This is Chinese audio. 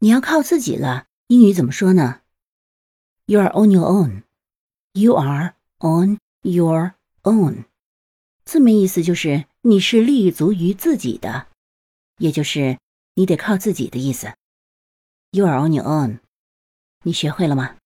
你要靠自己了英语怎么说呢 you are on your own you are on your own 字面意思就是你是立足于自己的也就是你得靠自己的意思 you are on your own 你学会了吗